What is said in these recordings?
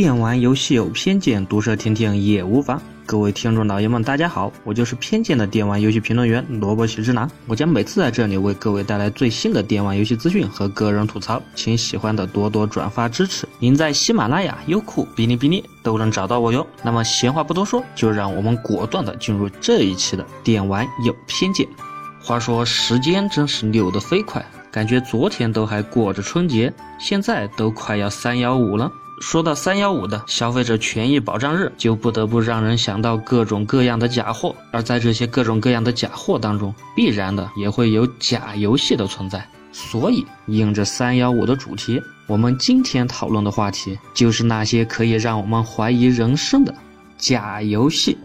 电玩游戏有偏见，毒舌听听也无妨。各位听众老爷们，大家好，我就是偏见的电玩游戏评论员萝卜喜之男。我将每次在这里为各位带来最新的电玩游戏资讯和个人吐槽，请喜欢的多多转发支持。您在喜马拉雅、优酷、哔哩哔哩都能找到我哟。那么闲话不多说，就让我们果断的进入这一期的电玩有偏见。话说时间真是溜得飞快，感觉昨天都还过着春节，现在都快要三幺五了。说到三幺五的消费者权益保障日，就不得不让人想到各种各样的假货，而在这些各种各样的假货当中，必然的也会有假游戏的存在。所以，应着三幺五的主题，我们今天讨论的话题就是那些可以让我们怀疑人生的假游戏。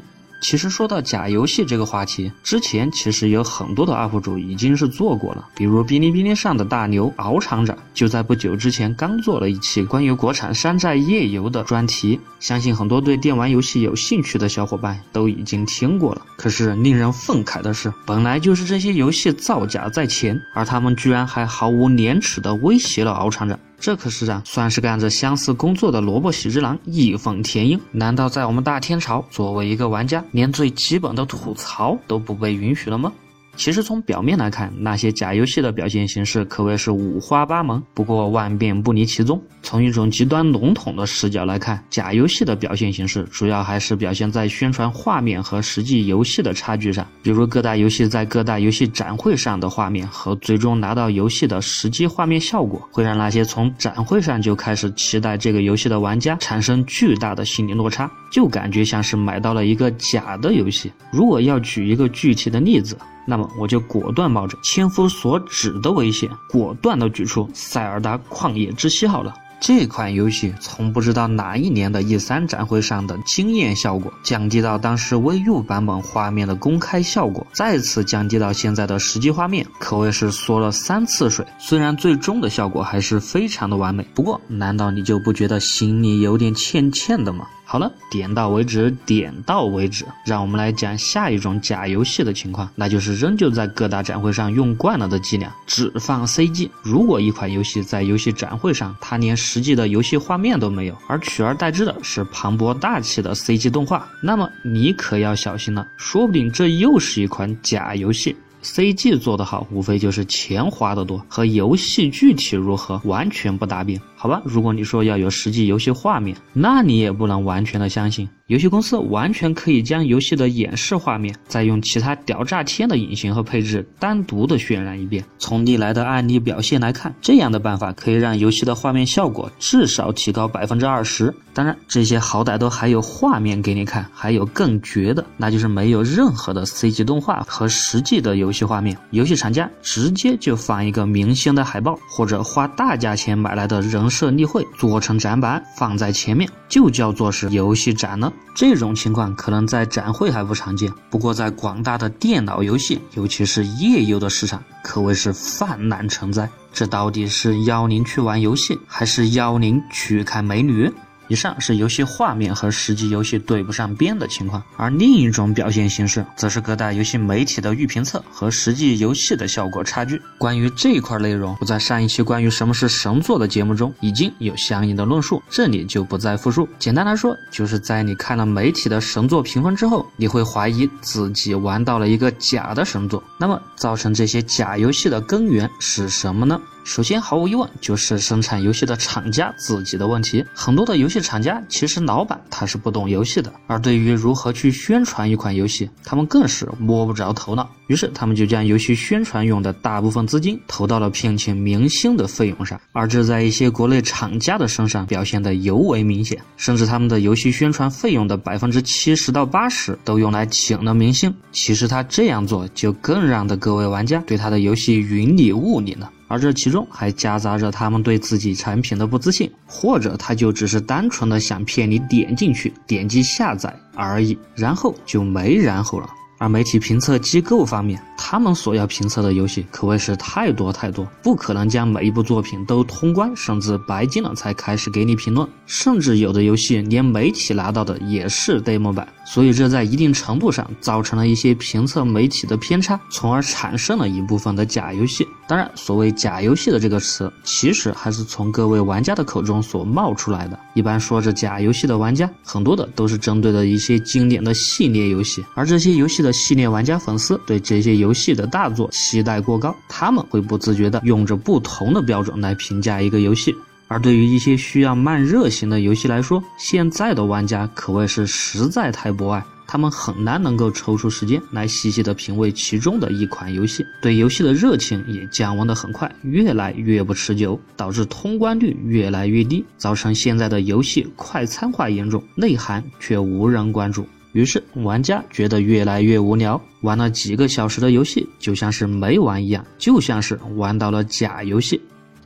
其实说到假游戏这个话题，之前其实有很多的 UP 主已经是做过了，比如哔哩哔哩上的大牛敖厂长，就在不久之前刚做了一期关于国产山寨页游的专题，相信很多对电玩游戏有兴趣的小伙伴都已经听过了。可是令人愤慨的是，本来就是这些游戏造假在前，而他们居然还毫无廉耻的威胁了敖厂长。这可是啊算是干着相似工作的萝卜喜之郎义愤填膺。难道在我们大天朝，作为一个玩家，连最基本的吐槽都不被允许了吗？其实从表面来看，那些假游戏的表现形式可谓是五花八门，不过万变不离其宗。从一种极端笼统的视角来看，假游戏的表现形式主要还是表现在宣传画面和实际游戏的差距上。比如各大游戏在各大游戏展会上的画面和最终拿到游戏的实际画面效果，会让那些从展会上就开始期待这个游戏的玩家产生巨大的心理落差，就感觉像是买到了一个假的游戏。如果要举一个具体的例子，那么我就果断冒着千夫所指的危险，果断的举出《塞尔达旷野之息》好了。这款游戏从不知道哪一年的 E 三展会上的惊艳效果，降低到当时 VU 版本画面的公开效果，再次降低到现在的实际画面，可谓是缩了三次水。虽然最终的效果还是非常的完美，不过难道你就不觉得心里有点欠欠的吗？好了，点到为止，点到为止。让我们来讲下一种假游戏的情况，那就是仍旧在各大展会上用惯了的伎俩，只放 CG。如果一款游戏在游戏展会上，它连实际的游戏画面都没有，而取而代之的是磅礴大气的 CG 动画，那么你可要小心了，说不定这又是一款假游戏。CG 做得好，无非就是钱花得多，和游戏具体如何完全不搭边。好吧，如果你说要有实际游戏画面，那你也不能完全的相信。游戏公司完全可以将游戏的演示画面，再用其他屌炸天的引擎和配置单独的渲染一遍。从历来的案例表现来看，这样的办法可以让游戏的画面效果至少提高百分之二十。当然，这些好歹都还有画面给你看，还有更绝的，那就是没有任何的 CG 动画和实际的游戏画面，游戏厂家直接就放一个明星的海报，或者花大价钱买来的人。设立会做成展板放在前面，就叫做是游戏展了。这种情况可能在展会还不常见，不过在广大的电脑游戏，尤其是页游的市场，可谓是泛滥成灾。这到底是邀您去玩游戏，还是邀您去看美女？以上是游戏画面和实际游戏对不上边的情况，而另一种表现形式，则是各大游戏媒体的预评测和实际游戏的效果差距。关于这一块内容，我在上一期关于什么是神作的节目中已经有相应的论述，这里就不再复述。简单来说，就是在你看了媒体的神作评分之后，你会怀疑自己玩到了一个假的神作。那么，造成这些假游戏的根源是什么呢？首先，毫无疑问就是生产游戏的厂家自己的问题。很多的游戏厂家其实老板他是不懂游戏的，而对于如何去宣传一款游戏，他们更是摸不着头脑。于是，他们就将游戏宣传用的大部分资金投到了聘请明星的费用上，而这在一些国内厂家的身上表现得尤为明显。甚至他们的游戏宣传费用的百分之七十到八十都用来请了明星。其实他这样做，就更让的各位玩家对他的游戏云里雾里了。而这其中还夹杂着他们对自己产品的不自信，或者他就只是单纯的想骗你点进去点击下载而已，然后就没然后了。而媒体评测机构方面，他们所要评测的游戏可谓是太多太多，不可能将每一部作品都通关甚至白金了才开始给你评论，甚至有的游戏连媒体拿到的也是 demo 版，所以这在一定程度上造成了一些评测媒体的偏差，从而产生了一部分的假游戏。当然，所谓假游戏的这个词，其实还是从各位玩家的口中所冒出来的。一般说着假游戏的玩家，很多的都是针对的一些经典的系列游戏，而这些游戏的系列玩家粉丝对这些游戏的大作期待过高，他们会不自觉的用着不同的标准来评价一个游戏。而对于一些需要慢热型的游戏来说，现在的玩家可谓是实在太博爱。他们很难能够抽出时间来细细的品味其中的一款游戏，对游戏的热情也降温的很快，越来越不持久，导致通关率越来越低，造成现在的游戏快餐化严重，内涵却无人关注。于是玩家觉得越来越无聊，玩了几个小时的游戏就像是没玩一样，就像是玩到了假游戏。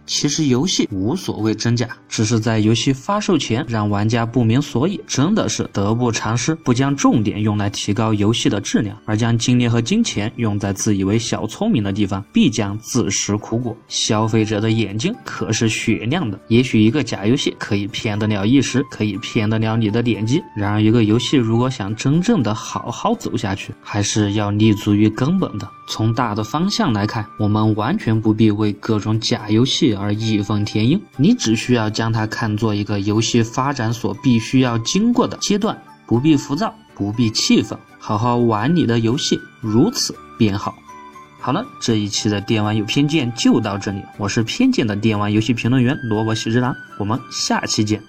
其实游戏无所谓真假，只是在游戏发售前让玩家不明所以，真的是得不偿失。不将重点用来提高游戏的质量，而将精力和金钱用在自以为小聪明的地方，必将自食苦果。消费者的眼睛可是雪亮的，也许一个假游戏可以骗得了一时，可以骗得了你的点击。然而，一个游戏如果想真正的好好走下去，还是要立足于根本的。从大的方向来看，我们完全不必为各种假游戏。而义愤填膺，你只需要将它看作一个游戏发展所必须要经过的阶段，不必浮躁，不必气愤，好好玩你的游戏，如此便好。好了，这一期的电玩有偏见就到这里，我是偏见的电玩游戏评论员萝卜喜之郎，我们下期见。